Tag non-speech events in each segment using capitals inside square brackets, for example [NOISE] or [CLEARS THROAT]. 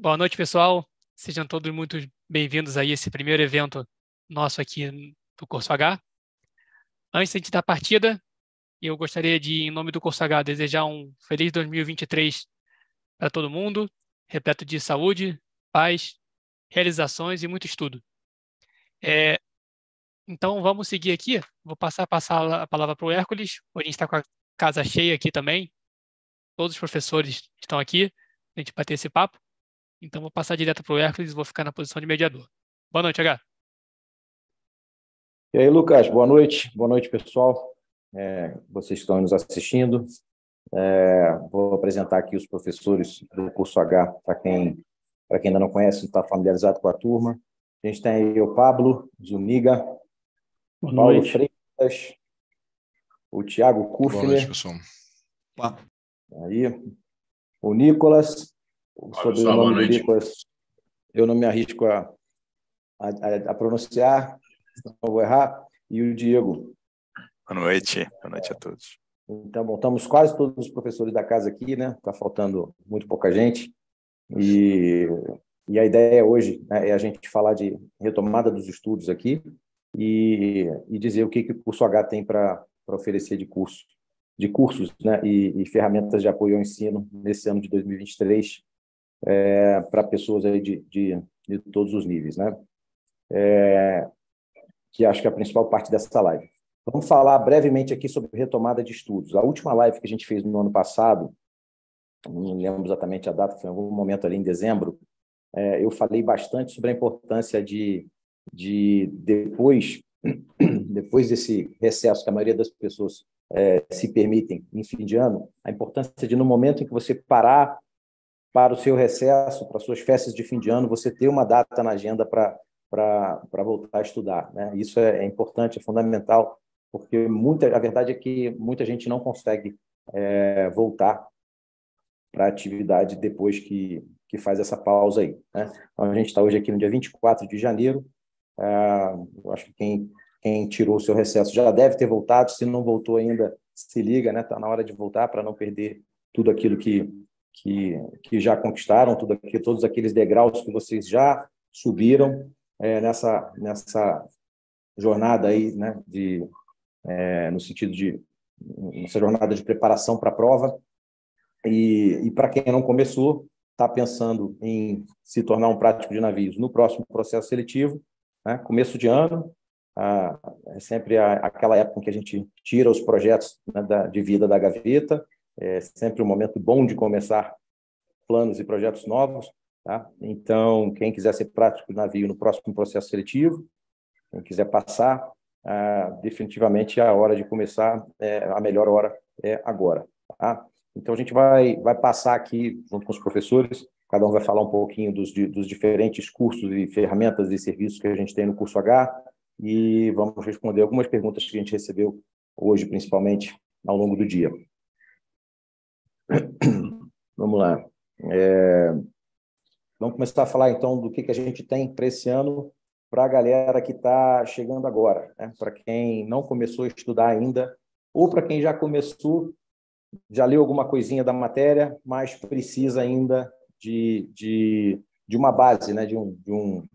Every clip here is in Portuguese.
Boa noite, pessoal. Sejam todos muito bem-vindos a esse primeiro evento nosso aqui do Curso H. Antes de dar partida, eu gostaria de, em nome do Curso H, desejar um feliz 2023 para todo mundo, repleto de saúde, paz, realizações e muito estudo. É, então, vamos seguir aqui. Vou passar, passar a palavra para o Hércules. Hoje a gente está com a casa cheia aqui também. Todos os professores estão aqui, a gente bater esse papo. Então, vou passar direto para o Hércules e vou ficar na posição de mediador. Boa noite, H. E aí, Lucas, boa noite. Boa noite, pessoal. É, vocês estão nos assistindo. É, vou apresentar aqui os professores do curso H, para quem, quem ainda não conhece, está familiarizado com a turma. A gente tem aí o Pablo Zuniga, Boa Paulo noite. Freitas, o Tiago Kufner. Boa noite, pessoal. Aí, o Nicolas, o sobrenome do Nicolas, eu não me arrisco a, a, a pronunciar, não vou errar, e o Diego. Boa noite, boa noite a todos. Então, bom, estamos quase todos os professores da casa aqui, né? Está faltando muito pouca gente. E, e a ideia hoje né, é a gente falar de retomada dos estudos aqui e, e dizer o que, que o curso H tem para oferecer de curso, de cursos né, e, e, ferramentas de apoio ao ensino nesse ano de 2023 é, para pessoas aí de, de, de, todos os níveis, né? É, que acho que é a principal parte dessa live. Vamos falar brevemente aqui sobre retomada de estudos. A última live que a gente fez no ano passado, não lembro exatamente a data, foi em algum momento ali em dezembro, é, eu falei bastante sobre a importância de, de depois, [CLEARS THROAT] depois desse recesso que a maioria das pessoas é, se permitem em fim de ano, a importância de no momento em que você parar para o seu recesso, para suas festas de fim de ano, você ter uma data na agenda para para voltar a estudar. Né? Isso é, é, importante, é fundamental, porque muita, a verdade é que muita gente não consegue é, voltar para a atividade depois que, que faz essa pausa aí. Né? Então, a gente está hoje aqui no dia 24 de janeiro, é, eu acho que quem, quem tirou o seu recesso já deve ter voltado, se não voltou ainda, se liga, né? Está na hora de voltar para não perder tudo aquilo que, que, que já conquistaram, tudo aqui, todos aqueles degraus que vocês já subiram é, nessa, nessa jornada aí, né? De, é, no sentido de nessa jornada de preparação para a prova. E, e para quem não começou, está pensando em se tornar um prático de navios no próximo processo seletivo, né? Começo de ano ah, é sempre a, aquela época em que a gente tira os projetos né, da, de vida da gaveta. É sempre um momento bom de começar planos e projetos novos. Tá? Então, quem quiser ser prático de navio no próximo processo seletivo, quem quiser passar, ah, definitivamente a hora de começar, é, a melhor hora é agora. Tá? Então, a gente vai, vai passar aqui, junto com os professores, Cada um vai falar um pouquinho dos, dos diferentes cursos e ferramentas e serviços que a gente tem no curso H e vamos responder algumas perguntas que a gente recebeu hoje, principalmente ao longo do dia. [COUGHS] Vamos lá. É... Vamos começar a falar então do que, que a gente tem para esse ano para a galera que está chegando agora, né? para quem não começou a estudar ainda, ou para quem já começou, já leu alguma coisinha da matéria, mas precisa ainda de, de, de uma base, né? de, um, de, um,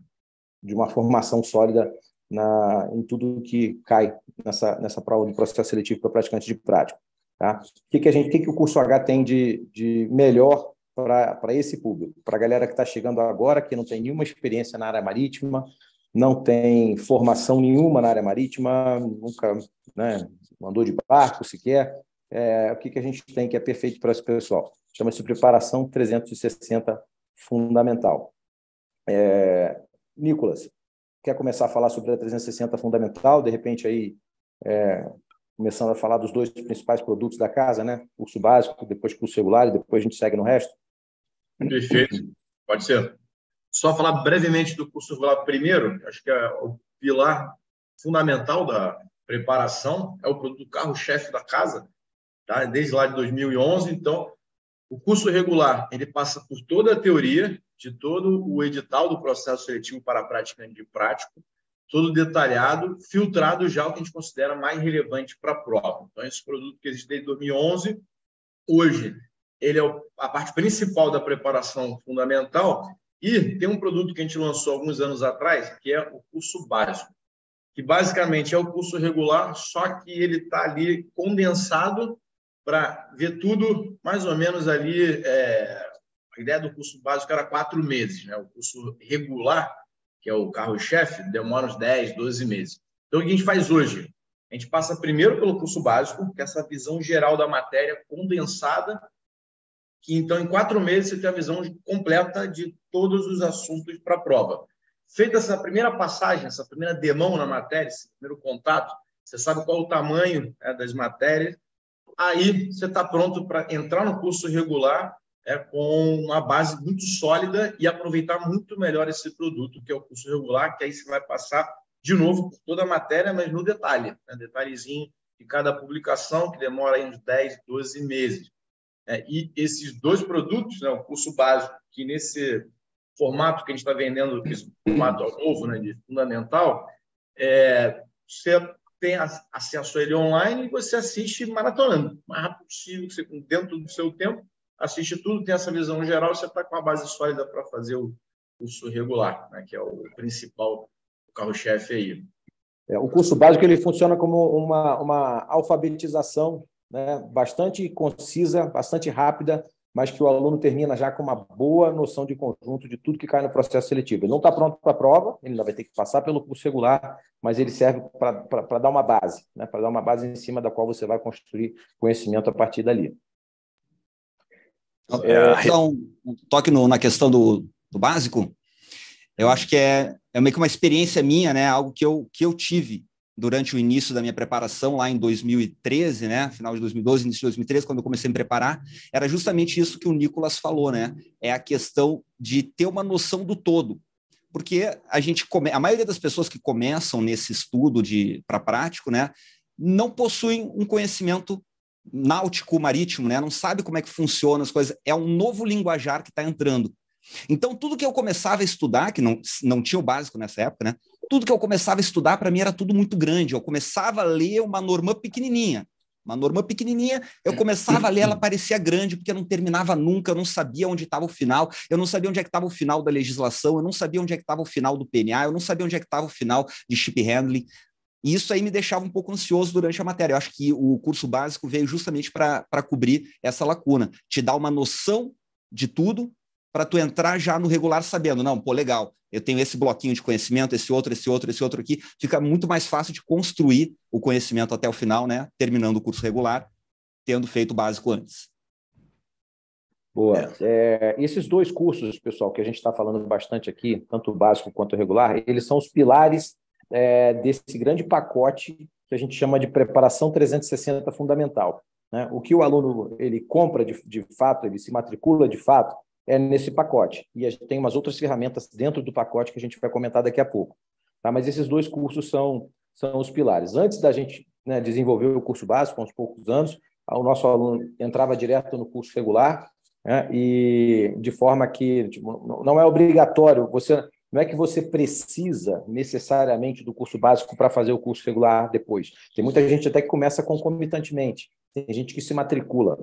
de uma formação sólida na, em tudo que cai nessa, nessa prova do processo seletivo para praticante de prática. Tá? O que, que, a gente, o que, que o curso H tem de, de melhor para esse público? Para a galera que está chegando agora, que não tem nenhuma experiência na área marítima, não tem formação nenhuma na área marítima, nunca né, de barco sequer. É, o que, que a gente tem que é perfeito para esse pessoal? chama-se Preparação 360 Fundamental. É, Nicolas, quer começar a falar sobre a 360 Fundamental? De repente, aí, é, começando a falar dos dois principais produtos da casa, né? Curso básico, depois curso regular e depois a gente segue no resto? Perfeito, pode ser. Só falar brevemente do curso regular primeiro, acho que é o pilar fundamental da preparação, é o produto carro-chefe da casa, tá? desde lá de 2011, então o curso regular ele passa por toda a teoria de todo o edital do processo seletivo para praticante de prático, todo detalhado, filtrado já o que a gente considera mais relevante para a prova. Então, esse produto que existe desde 2011, hoje ele é a parte principal da preparação fundamental e tem um produto que a gente lançou alguns anos atrás, que é o curso básico, que basicamente é o curso regular, só que ele está ali condensado para ver tudo mais ou menos ali. É, a ideia do curso básico era quatro meses, né? O curso regular, que é o carro-chefe, demora uns 10, 12 meses. Então, o que a gente faz hoje? A gente passa primeiro pelo curso básico, que é essa visão geral da matéria condensada, que então em quatro meses você tem a visão completa de todos os assuntos para a prova. Feita essa primeira passagem, essa primeira demão na matéria, esse primeiro contato, você sabe qual o tamanho né, das matérias, aí você está pronto para entrar no curso regular é, com uma base muito sólida e aproveitar muito melhor esse produto, que é o curso regular, que aí você vai passar de novo por toda a matéria, mas no detalhe, né, detalhezinho de cada publicação, que demora aí uns 10, 12 meses. É, e esses dois produtos, né, o curso básico, que nesse formato que a gente está vendendo, esse formato novo, né, de fundamental, é, você tem acesso a ele online e você assiste maratonando, o mais rápido possível, dentro do seu tempo, assiste tudo, tem essa visão geral, você está com a base sólida para fazer o curso regular, né, que é o principal carro-chefe aí. É, o curso básico ele funciona como uma, uma alfabetização né, bastante concisa, bastante rápida, mas que o aluno termina já com uma boa noção de conjunto de tudo que cai no processo seletivo. Ele não está pronto para a prova, ele ainda vai ter que passar pelo curso regular, mas ele serve para dar uma base, né, para dar uma base em cima da qual você vai construir conhecimento a partir dali. É, então, um toque no, na questão do, do, básico, eu acho que é, é meio que uma experiência minha, né? Algo que eu, que eu tive durante o início da minha preparação, lá em 2013, né? Final de 2012, início de 2013, quando eu comecei a me preparar, era justamente isso que o Nicolas falou, né? É a questão de ter uma noção do todo. Porque a gente come... a maioria das pessoas que começam nesse estudo de para prático, né, não possuem um conhecimento náutico marítimo, né? Não sabe como é que funciona as coisas. É um novo linguajar que está entrando. Então, tudo que eu começava a estudar, que não, não tinha o básico nessa época, né? Tudo que eu começava a estudar, para mim, era tudo muito grande. Eu começava a ler uma norma pequenininha. Uma norma pequenininha, eu começava a ler, ela parecia grande, porque não terminava nunca, eu não sabia onde estava o final, eu não sabia onde é que estava o final da legislação, eu não sabia onde é que estava o final do PNA, eu não sabia onde é que estava o final de chip handling. E isso aí me deixava um pouco ansioso durante a matéria. Eu acho que o curso básico veio justamente para cobrir essa lacuna, te dar uma noção de tudo para tu entrar já no regular sabendo, não, pô, legal, eu tenho esse bloquinho de conhecimento, esse outro, esse outro, esse outro aqui, fica muito mais fácil de construir o conhecimento até o final, né? Terminando o curso regular, tendo feito o básico antes. Boa. É, esses dois cursos, pessoal, que a gente está falando bastante aqui, tanto o básico quanto o regular, eles são os pilares é, desse grande pacote que a gente chama de preparação 360 fundamental. Né? O que o aluno ele compra de, de fato, ele se matricula de fato, é nesse pacote. E a gente tem umas outras ferramentas dentro do pacote que a gente vai comentar daqui a pouco. Tá? Mas esses dois cursos são, são os pilares. Antes da gente né, desenvolver o curso básico, há uns poucos anos, o nosso aluno entrava direto no curso regular, né, e de forma que tipo, não é obrigatório, você não é que você precisa necessariamente do curso básico para fazer o curso regular depois. Tem muita gente até que começa concomitantemente. Tem gente que se matricula,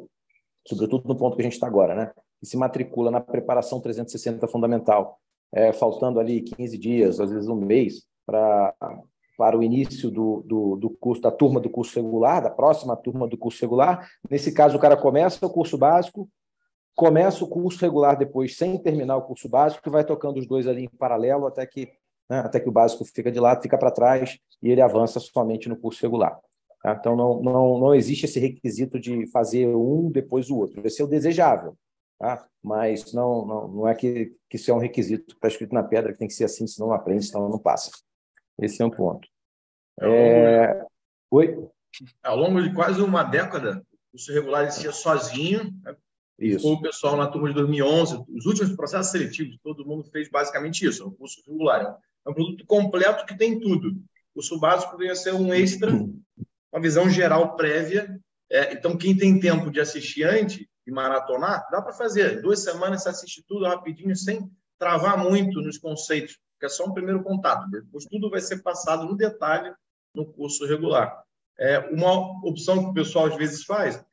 sobretudo no ponto que a gente está agora, né? Que se matricula na preparação 360 fundamental, é, faltando ali 15 dias, às vezes um mês, para para o início do, do, do, curso, da turma do curso regular, da próxima turma do curso regular. Nesse caso, o cara começa o curso básico, começa o curso regular depois, sem terminar o curso básico, que vai tocando os dois ali em paralelo até que, né, até que o básico fica de lado, fica para trás e ele avança somente no curso regular. Tá? Então, não, não, não existe esse requisito de fazer um depois o outro. Esse é o desejável, tá? mas não, não, não é que, que isso é um requisito que está escrito na pedra, que tem que ser assim, senão não aprende, senão não passa. Esse é um ponto. É... Oi? Ao longo de quase uma década, o curso regular existia sozinho, isso. o pessoal na turma de 2011, os últimos processos seletivos, todo mundo fez basicamente isso, é um curso regular. É um produto completo que tem tudo. O curso básico a ser um extra uma visão geral prévia. É, então, quem tem tempo de assistir antes e maratonar, dá para fazer. Duas semanas você assiste tudo rapidinho, sem travar muito nos conceitos, que é só um primeiro contato. Depois tudo vai ser passado no detalhe no curso regular. É, uma opção que o pessoal às vezes faz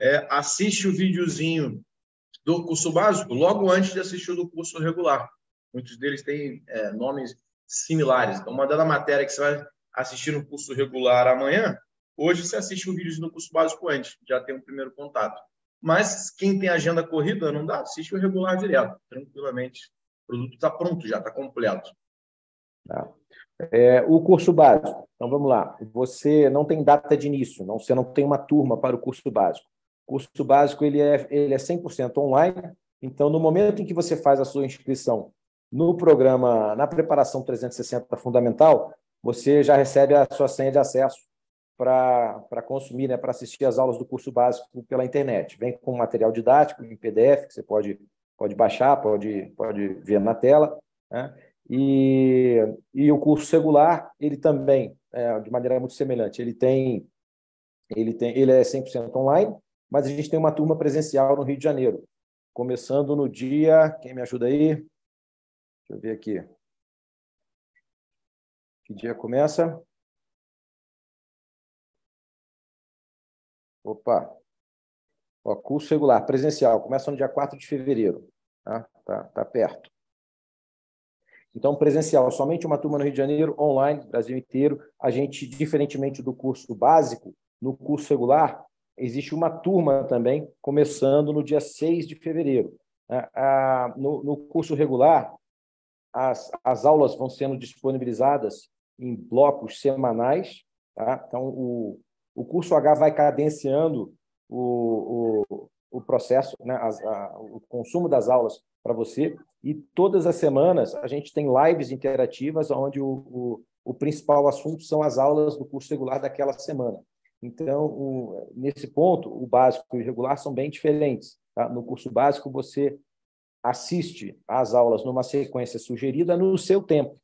é assiste o videozinho do curso básico logo antes de assistir o do curso regular. Muitos deles têm é, nomes similares. Então, uma da matéria que você vai assistir no curso regular amanhã, hoje você assiste um vídeo no curso básico antes, já tem um primeiro contato. Mas quem tem agenda corrida, não dá, assiste o regular direto, tranquilamente. O produto está pronto já, está completo. Tá. É, o curso básico. Então, vamos lá. Você não tem data de início, não, você não tem uma turma para o curso básico. Curso básico ele é, ele é 100% online. Então, no momento em que você faz a sua inscrição no programa, na preparação 360 fundamental, você já recebe a sua senha de acesso para consumir, né, para assistir as aulas do curso básico pela internet. Vem com material didático em PDF, que você pode, pode baixar, pode, pode ver na tela. Né? E, e o curso regular, ele também, é, de maneira muito semelhante, ele tem, ele tem, ele é 100% online, mas a gente tem uma turma presencial no Rio de Janeiro, começando no dia, quem me ajuda aí? Deixa eu ver aqui. Que dia começa? Opa. Ó, curso regular, presencial, começa no dia 4 de fevereiro. Tá, tá, tá perto. Então, presencial, somente uma turma no Rio de Janeiro, online, Brasil inteiro. A gente, diferentemente do curso básico, no curso regular, existe uma turma também, começando no dia 6 de fevereiro. Né? No, curso regular, as, as aulas vão sendo disponibilizadas em blocos semanais. Tá? Então, o, o curso H vai cadenciando o, o, processo, né, o consumo das aulas para você. E todas as semanas a gente tem lives interativas onde o, o, principal assunto são as aulas do curso regular daquela semana. Então, o, nesse ponto, o básico e o regular são bem diferentes. Tá? No curso básico, você assiste às aulas numa sequência sugerida no seu tempo.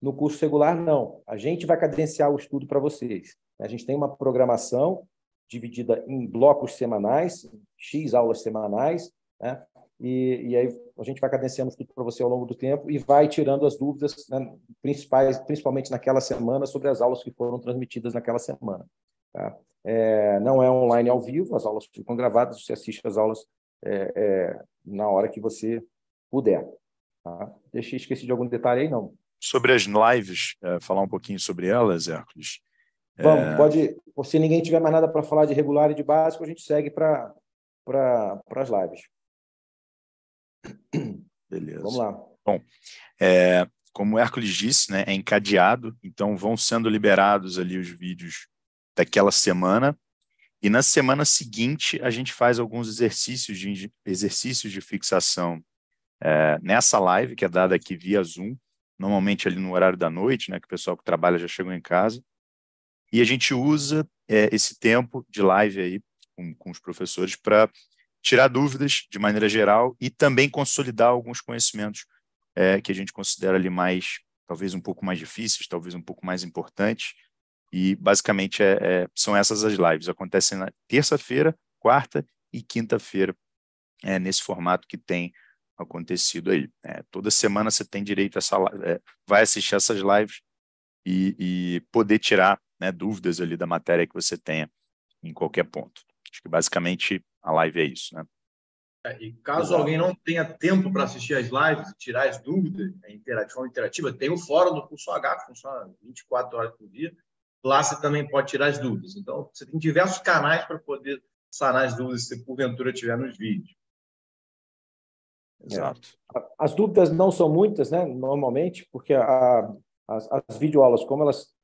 No curso regular, não. A gente vai cadenciar o estudo para vocês. A gente tem uma programação dividida em blocos semanais, X aulas semanais, né? e, e aí a gente vai cadenciando tudo para você ao longo do tempo e vai tirando as dúvidas né, principais, principalmente naquela semana, sobre as aulas que foram transmitidas naquela semana. Tá? É, não é online ao vivo, as aulas ficam gravadas, você assiste as aulas é, é, na hora que você puder. Tá? Deixei esqueci de algum detalhe aí, não? Sobre as lives, é, falar um pouquinho sobre elas, Hércules. Vamos, é... pode. Se ninguém tiver mais nada para falar de regular e de básico, a gente segue para pra, as lives. Beleza. Vamos lá. Bom, é, como o Hércules disse, né, é encadeado, então vão sendo liberados ali os vídeos daquela semana. E na semana seguinte, a gente faz alguns exercícios de, exercícios de fixação é, nessa live, que é dada aqui via Zoom, normalmente ali no horário da noite, né, que o pessoal que trabalha já chegou em casa. E a gente usa é, esse tempo de live aí com, com os professores para tirar dúvidas de maneira geral e também consolidar alguns conhecimentos é, que a gente considera ali mais, talvez um pouco mais difíceis, talvez um pouco mais importantes. E basicamente é, é, são essas as lives. Acontecem na terça-feira, quarta e quinta-feira, é, nesse formato que tem acontecido aí. É, toda semana você tem direito a essa, é, vai assistir essas lives e, e poder tirar né, dúvidas ali da matéria que você tenha em qualquer ponto. Acho que basicamente a live é isso, né? É, e caso alguém não tenha tempo para assistir as lives e tirar as dúvidas de forma interativa, tem o fórum do curso H, que funciona 24 horas por dia. Lá você também pode tirar as dúvidas. Então, você tem diversos canais para poder sanar as dúvidas se porventura tiver nos vídeos. Exato. É. As dúvidas não são muitas, né? Normalmente, porque a, as, as videoaulas, como elas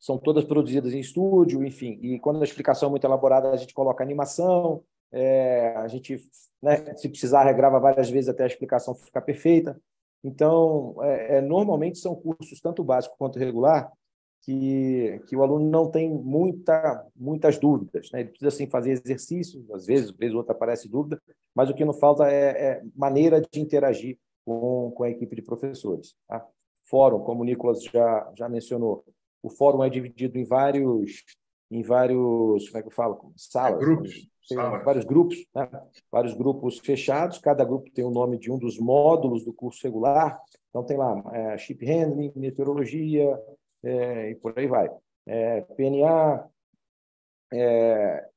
são todas produzidas em estúdio, enfim. E quando a explicação é muito elaborada, a gente coloca animação, é, a gente, né, se precisar, regrava várias vezes até a explicação ficar perfeita. Então, é, é, normalmente são cursos tanto básico quanto regular que, que o aluno não tem muita, muitas dúvidas. Né? Ele precisa sim fazer exercícios, às vezes, às vezes outra aparece dúvida, mas o que não falta é, é maneira de interagir com, com a equipe de professores. Tá? Fórum, como o Nicolas já, já mencionou, o fórum é dividido em vários, em vários, como é que eu falo? Salas. É, grupos. Tem vários grupos, né? vários grupos fechados. Cada grupo tem o nome de um dos módulos do curso regular. Então, tem lá é, chip handling, meteorologia, é, e por aí vai. É, PNA, é,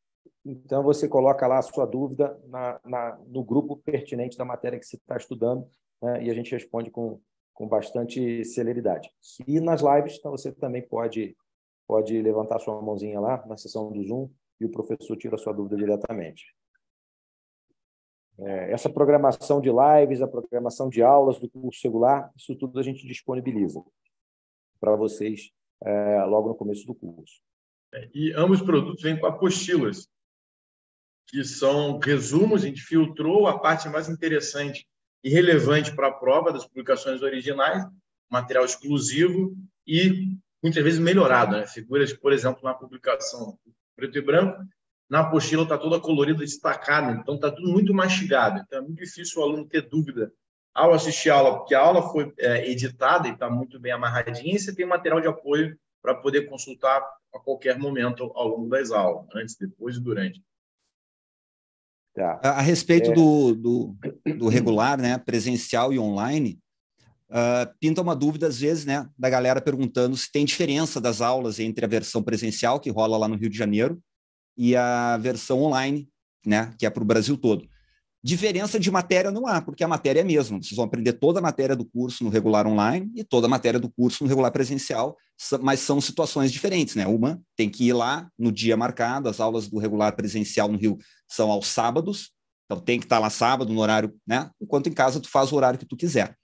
Então, você coloca lá a sua dúvida na, na, no grupo pertinente da matéria que você está estudando né? e a gente responde com, com bastante celeridade. E nas lives, então, você também pode, pode levantar sua mãozinha lá na sessão do Zoom e o professor tira a sua dúvida diretamente. É, essa programação de lives, a programação de aulas do curso regular, isso tudo a gente disponibiliza para vocês é, logo no começo do curso. É, e ambos os produtos vêm com apostilas, que são resumos, a gente filtrou a parte mais interessante e relevante para a prova das publicações originais, material exclusivo e muitas vezes melhorado, né? figuras, por exemplo, na publicação preto e branco, na apostila está toda colorida, destacada, então está tudo muito mastigado. Então é muito difícil o aluno ter dúvida ao assistir a aula, porque a aula foi é, editada e está muito bem amarradinha, e você tem material de apoio para poder consultar a qualquer momento ao longo das aulas, antes, depois e durante. Tá. A, a, respeito é... do, do, do, regular, né, presencial e online, uh, pinta uma dúvida às vezes, né, da galera perguntando se tem diferença das aulas entre a versão presencial que rola lá no Rio de Janeiro e a versão online, né, que é para o Brasil todo. Diferença de matéria não há, porque a matéria é a mesma. Vocês vão aprender toda a matéria do curso no regular online e toda a matéria do curso no regular presencial, mas são situações diferentes, né? Uma tem que ir lá no dia marcado, as aulas do regular presencial no Rio são aos sábados, então tem que estar lá sábado no horário, né? Enquanto em casa tu faz o horário que tu quiser.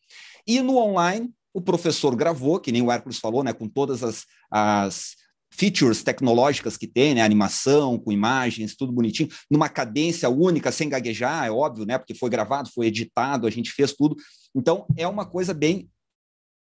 E no online, o professor gravou, que nem o Hércules falou, né? Com todas as, as features tecnológicas que tem, né? Animação, com imagens, tudo bonitinho, numa cadência única, sem gaguejar, é óbvio, né? Porque foi gravado, foi editado, a gente fez tudo. Então, é uma coisa bem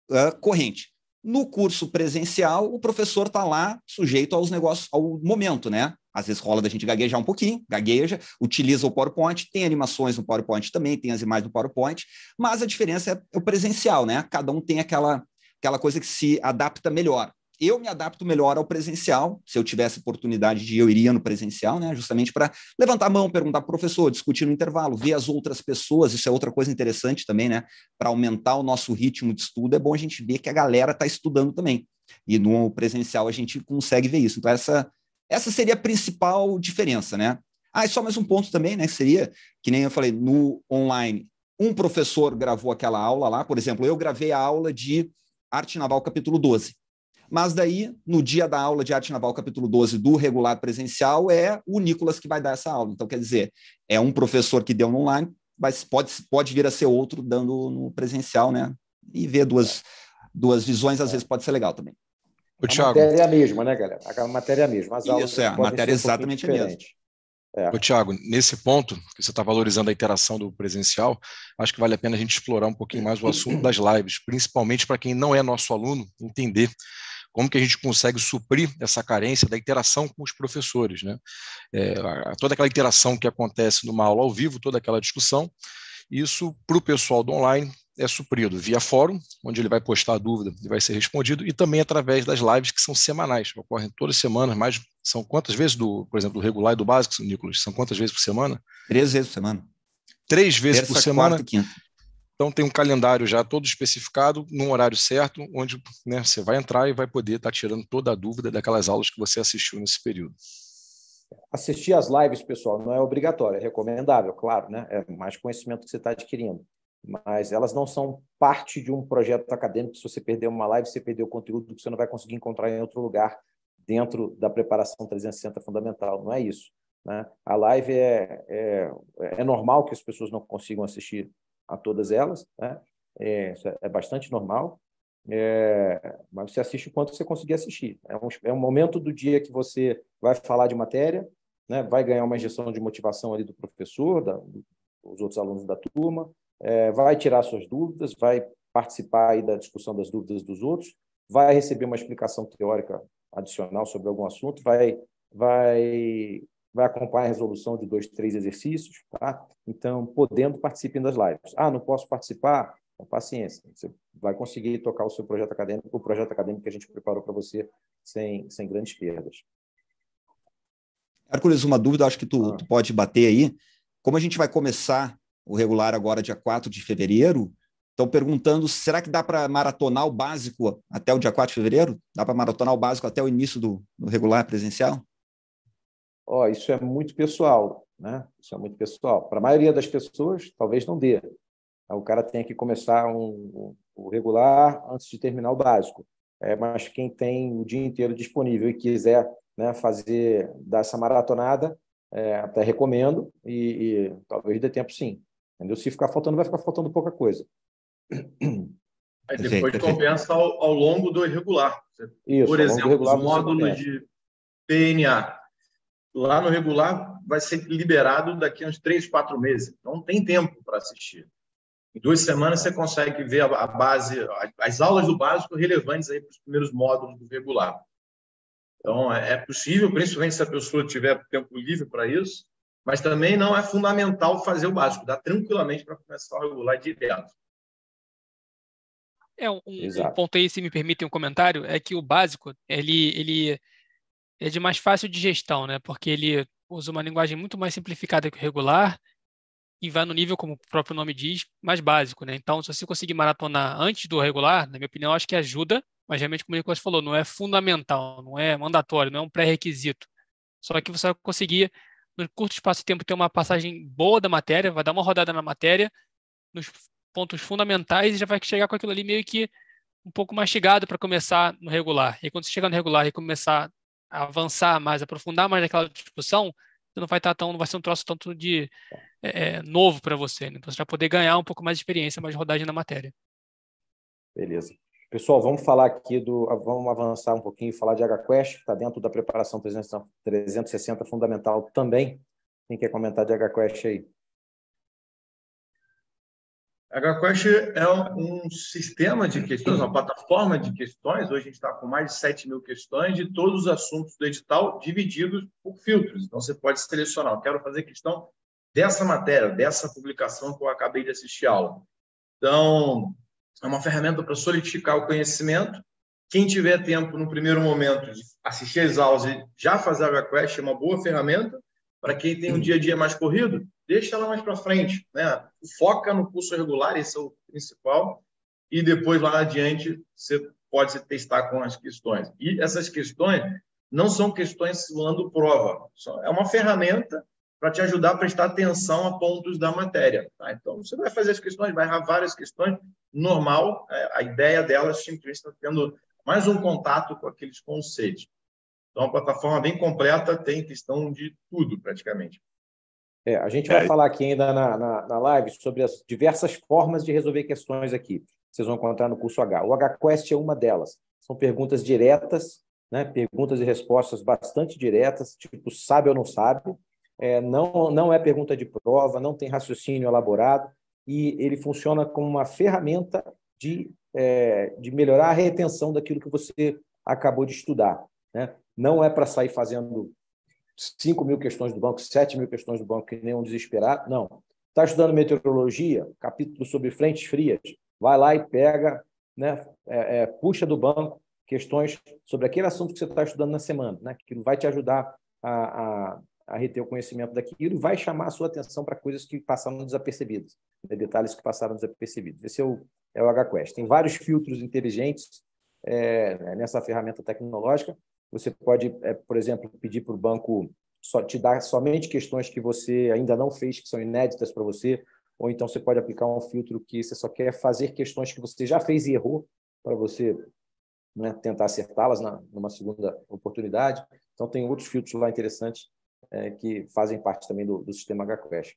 uh, corrente. No curso presencial, o professor está lá sujeito aos negócios, ao momento, né? Às vezes rola da gente gaguejar um pouquinho, gagueja, utiliza o PowerPoint, tem animações no PowerPoint também, tem as imagens no PowerPoint, mas a diferença é o presencial, né? Cada um tem aquela, aquela coisa que se adapta melhor eu me adapto melhor ao presencial. Se eu tivesse oportunidade de eu iria no presencial, né? Justamente para levantar a mão, perguntar para o professor, discutir no intervalo, ver as outras pessoas. Isso é outra coisa interessante também, né? Para aumentar o nosso ritmo de estudo, é bom a gente ver que a galera está estudando também. E no presencial a gente consegue ver isso. Então, essa, essa seria a principal diferença, né? Ah, e só mais um ponto também, né? Que seria, que nem eu falei, no online, um professor gravou aquela aula lá, por exemplo, eu gravei a aula de Arte Naval, capítulo 12. Mas daí, no dia da aula de arte naval, capítulo 12 do regular presencial, é o Nicolas que vai dar essa aula. Então, quer dizer, é um professor que deu no online, mas pode, pode vir a ser outro dando no presencial, né? E ver duas, duas visões, às vezes, pode ser legal também. O a matéria é a mesma, né, galera? A matéria é a mesma. As aulas Isso, é, a matéria é exatamente a mesma. É. Ô, Tiago, nesse ponto, que você está valorizando a interação do presencial, acho que vale a pena a gente explorar um pouquinho mais o assunto das lives, principalmente para quem não é nosso aluno, entender como que a gente consegue suprir essa carência da interação com os professores, né? É, toda aquela interação que acontece numa aula ao vivo, toda aquela discussão, isso para o pessoal do online é suprido via fórum, onde ele vai postar a dúvida e vai ser respondido, e também através das lives que são semanais, ocorrem todas as semanas, mais são quantas vezes do, por exemplo, do regular e do básico, Nicolas? São quantas vezes por semana? Três vezes por semana. Três vezes Terça, por semana. Quarta, quinta. Então tem um calendário já todo especificado, num horário certo, onde né, você vai entrar e vai poder estar tá tirando toda a dúvida daquelas aulas que você assistiu nesse período. Assistir às lives, pessoal, não é obrigatório, é recomendável, claro, né? É mais conhecimento que você está adquirindo. Mas elas não são parte de um projeto acadêmico. Se você perder uma live, você perdeu o conteúdo que você não vai conseguir encontrar em outro lugar dentro da preparação 360 fundamental. Não é isso. Né? A live é, é, é normal que as pessoas não consigam assistir a todas elas, né? É, é bastante normal, é, mas você assiste o quanto você conseguir assistir. É um, é um momento do dia que você vai falar de matéria, né? vai ganhar uma injeção de motivação ali do professor, da, dos outros alunos da turma, é, vai tirar suas dúvidas, vai participar aí da discussão das dúvidas dos outros, vai receber uma explicação teórica adicional sobre algum assunto, vai, vai vai acompanhar a resolução de dois, três exercícios, tá? Então, podendo, participem das lives. Ah, não posso participar? Com paciência. Você vai conseguir tocar o seu projeto acadêmico, o projeto acadêmico que a gente preparou para você sem, sem grandes perdas. Hércules, uma dúvida, acho que tu, ah. tu pode bater aí. Como a gente vai começar o regular agora, dia 4 de fevereiro, estão perguntando, será que dá para maratonar o básico até o dia 4 de fevereiro? Dá para maratonar o básico até o início do, do regular presencial? Ó, isso é muito pessoal, né? Isso é muito pessoal. Para a maioria das pessoas, talvez não dê. O cara tem que começar um, um regular antes de terminar o básico. É, mas quem tem o dia inteiro disponível e quiser né, fazer dar essa maratonada, é, até recomendo e, e, talvez dê tempo sim. Entendeu? Se ficar faltando, vai ficar faltando pouca coisa. Aí depois compensa ao, ao, longo do irregular. Isso, Por exemplo, os módulos de PNA. Lá no regular vai ser liberado daqui a uns três, quatro meses. Então tem tempo para assistir. Em duas semanas você consegue ver a, base, as aulas do básico relevantes aí para os primeiros módulos do regular. Então é, é possível, principalmente se a pessoa tiver tempo livre para isso, mas também não é fundamental fazer o básico, dá tranquilamente para começar o regular direto. É um, um, ponto aí, se me permitem um comentário, é que o básico ele, ele é de mais fácil de gestão, né? Porque ele usa uma linguagem muito mais simplificada que o regular e vai no nível, como o próprio nome diz, mais básico, né? Então, se você conseguir maratonar antes do regular, na minha opinião, acho que ajuda, mas realmente, como o Nicolas falou, não é fundamental, não é mandatório, não é um pré-requisito. Só que você vai conseguir, no curto espaço de tempo, ter uma passagem boa da matéria, vai dar uma rodada na matéria, nos pontos fundamentais, e já vai chegar com aquilo ali meio que um pouco mastigado para começar no regular. E quando você chegar no regular e começar avançar mais, aprofundar mais naquela discussão, você não vai estar tão, não vai ser um troço tanto de é, é novo para você. Né? Então você vai poder ganhar um pouco mais de experiência, mais rodagem na matéria. Beleza. Pessoal, vamos falar aqui do. Vamos avançar um pouquinho e falar de HQuest, que está dentro da preparação 360 fundamental também. Quem quer comentar de HQuest aí? HQuest é um sistema de questões, uma plataforma de questões. Hoje a gente está com mais de 7 mil questões de todos os assuntos do edital divididos por filtros. Então você pode selecionar. Eu quero fazer questão dessa matéria, dessa publicação que eu acabei de assistir a aula. Então, é uma ferramenta para solidificar o conhecimento. Quem tiver tempo no primeiro momento de assistir as aulas e já fazer a HQuest é uma boa ferramenta. Para quem tem um dia a dia mais corrido, deixa ela mais para frente. Né? Foca no curso regular, esse é o principal, e depois lá adiante você pode se testar com as questões. E essas questões não são questões simulando prova, é uma ferramenta para te ajudar a prestar atenção a pontos da matéria. Tá? Então, você vai fazer as questões, vai errar várias questões, normal, é, a ideia delas simplesmente está tendo mais um contato com aqueles conceitos. Então, a plataforma bem completa tem questão de tudo, praticamente. É, a gente vai é. falar aqui ainda na, na, na, live sobre as diversas formas de resolver questões aqui. Vocês vão encontrar no curso H. O HQuest é uma delas. São perguntas diretas, né? perguntas e respostas bastante diretas, tipo sabe ou não sabe. É, não, não é pergunta de prova, não tem raciocínio elaborado, e ele funciona como uma ferramenta de, é, de melhorar a retenção daquilo que você acabou de estudar. Né? Não é para sair fazendo 5 mil questões do banco, 7 mil questões do banco, que nem um desesperado. Não. Está estudando meteorologia, capítulo sobre frentes frias, vai lá e pega, né, é, é, puxa do banco questões sobre aquele assunto que você está estudando na semana, né, que vai te ajudar a, a, a reter o conhecimento daquilo e vai chamar a sua atenção para coisas que passaram desapercebidas, né, detalhes que passaram desapercebidos. Esse é o, é o HQuest. Tem vários filtros inteligentes é, nessa ferramenta tecnológica você pode, é, por exemplo, pedir para o banco só te dar somente questões que você ainda não fez, que são inéditas para você, ou então você pode aplicar um filtro que você só quer fazer questões que você já fez e errou, para você né, tentar acertá-las numa segunda oportunidade. Então, tem outros filtros lá interessantes é, que fazem parte também do, do sistema HQuest.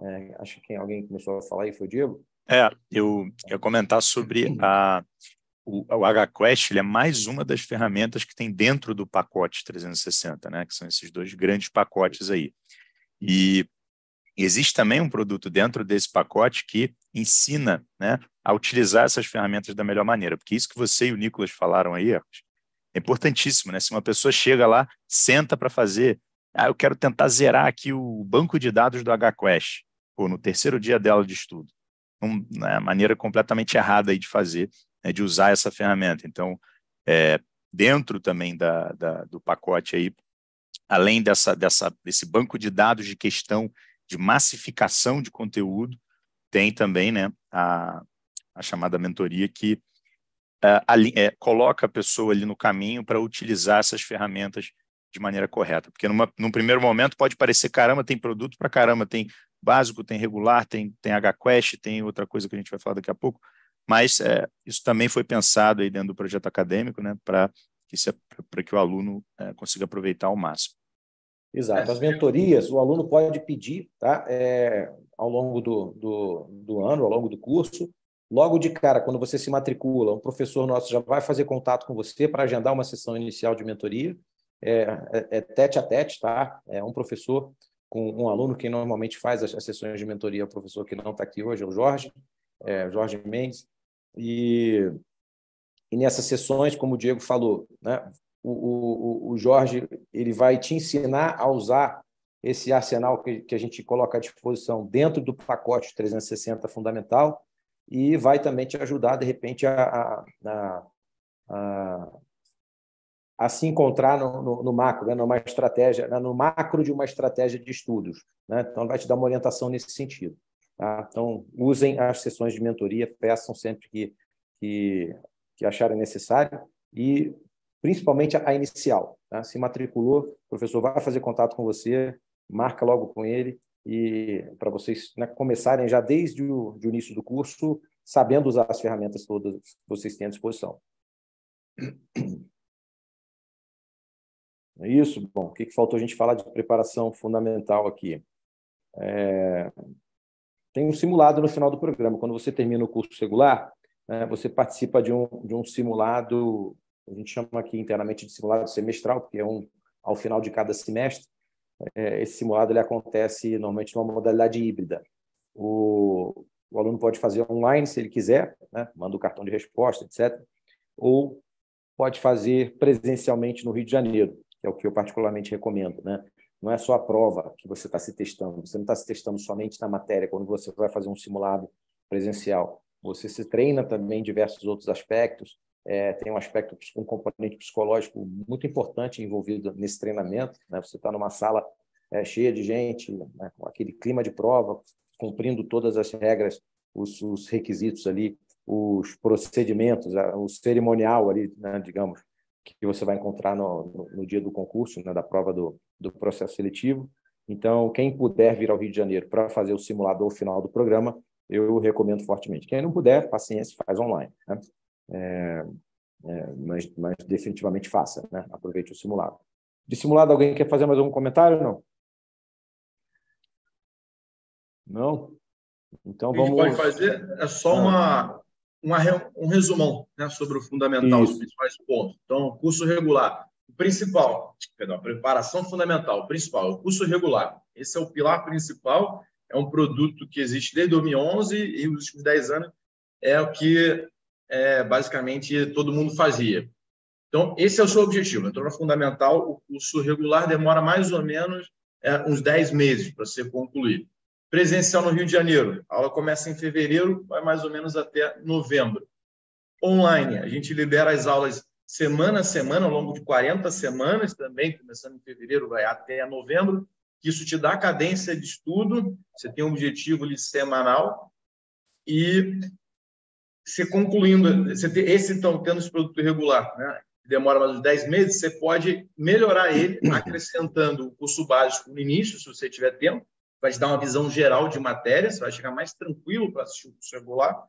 É, acho que alguém começou a falar aí foi o Diego. É, eu ia comentar sobre a, o, o HQuest ele é mais uma das ferramentas que tem dentro do pacote 360, né? que são esses dois grandes pacotes aí. E existe também um produto dentro desse pacote que ensina né, a utilizar essas ferramentas da melhor maneira, porque isso que você e o Nicolas falaram aí é importantíssimo. Né? Se uma pessoa chega lá, senta para fazer, ah, eu quero tentar zerar aqui o banco de dados do HQuest, ou no terceiro dia dela de estudo. Uma né, maneira completamente errada aí de fazer, né, de usar essa ferramenta. Então, é, dentro também da, da, do pacote aí, além dessa, dessa, desse banco de dados de questão de massificação de conteúdo, tem também né, a, a chamada mentoria que é, é, coloca a pessoa ali no caminho para utilizar essas ferramentas de maneira correta. Porque numa, num primeiro momento pode parecer, caramba, tem produto para caramba, tem básico, tem regular, tem, tem HQuest, tem outra coisa que a gente vai falar daqui a pouco, mas é, isso também foi pensado aí dentro do projeto acadêmico, né, para que, que o aluno é, consiga aproveitar ao máximo. Exato. As mentorias, o aluno pode pedir tá? É, ao longo do, do, do ano, ao longo do curso, Logo de cara, quando você se matricula, um professor nosso já vai fazer contato com você para agendar uma sessão inicial de mentoria. É, é, é, tete a tete, tá? É um professor com um aluno que normalmente faz as, as sessões de mentoria, o professor que não está aqui hoje, é o Jorge, é, Jorge Mendes. E, e nessas sessões, como o Diego falou, né, o, o, o Jorge ele vai te ensinar a usar esse arsenal que, que a gente coloca à disposição dentro do pacote 360 fundamental e vai também te ajudar, de repente, a, a, a, a se encontrar no, no, no macro, né? numa estratégia, né? no macro de uma estratégia de estudos. Né? Então, vai te dar uma orientação nesse sentido. Tá? Então, usem as sessões de mentoria, peçam sempre que, que, que acharem necessário e, principalmente, a inicial. Tá? Se matriculou, o professor vai fazer contato com você, marca logo com ele e para vocês né, começarem já desde o, de início do curso, sabendo usar as ferramentas todas que vocês têm à disposição. É isso. Bom, o que, que faltou a gente falar de preparação fundamental aqui? É... Tem um simulado no final do programa. Quando você termina o curso regular, né, você participa de um, de um simulado, a gente chama aqui internamente de simulado semestral, porque é um ao final de cada semestre, é, esse simulado ele acontece normalmente numa modalidade híbrida. O, o aluno pode fazer online, se ele quiser, né? manda o cartão de resposta, etc. Ou pode fazer presencialmente no Rio de Janeiro, que é o que eu particularmente recomendo. Né? Não é só a prova que você está se testando, você não está se testando somente na matéria, quando você vai fazer um simulado presencial. Você se treina também em diversos outros aspectos, é, tem um aspecto, um componente psicológico muito importante envolvido nesse treinamento. Né? Você está numa sala é, cheia de gente, né? com aquele clima de prova, cumprindo todas as regras, os, os requisitos ali, os procedimentos, o cerimonial ali, né? digamos, que você vai encontrar no, no, no dia do concurso, né? da prova do, do processo seletivo. Então, quem puder vir ao Rio de Janeiro para fazer o simulador final do programa, eu recomendo fortemente. Quem não puder, paciência, faz online. Né? é, é, mas, mas, definitivamente faça, né? aproveite o simulado. De simulado, alguém quer fazer mais algum comentário? Não? Não? Então vamos. O que a gente pode fazer é só uma, uma um resumão né, sobre o fundamental, Isso. os principais pontos. Então, curso regular. Principal, perdão, preparação fundamental, o principal, o curso regular. Esse é o pilar principal, é um produto que existe desde 2011 e os últimos 10 anos é o que é, basicamente todo mundo fazia. Então, esse é o seu objetivo. Entrou na fundamental, o curso regular demora mais ou menos é, uns 10 meses para ser concluído. Presencial no Rio de Janeiro, a aula começa em fevereiro, vai mais ou menos até novembro. Online, a gente libera as aulas semana a semana, ao longo de 40 semanas também, começando em fevereiro, vai até novembro. Isso te dá cadência de estudo, você tem um objetivo ali semanal e se concluindo, você ter, esse então, tendo esse produto regular, né, que demora mais uns 10 meses, você pode melhorar ele acrescentando o curso básico no início, se você tiver tempo, vai te dar uma visão geral de matéria, você vai chegar mais tranquilo para assistir o curso regular.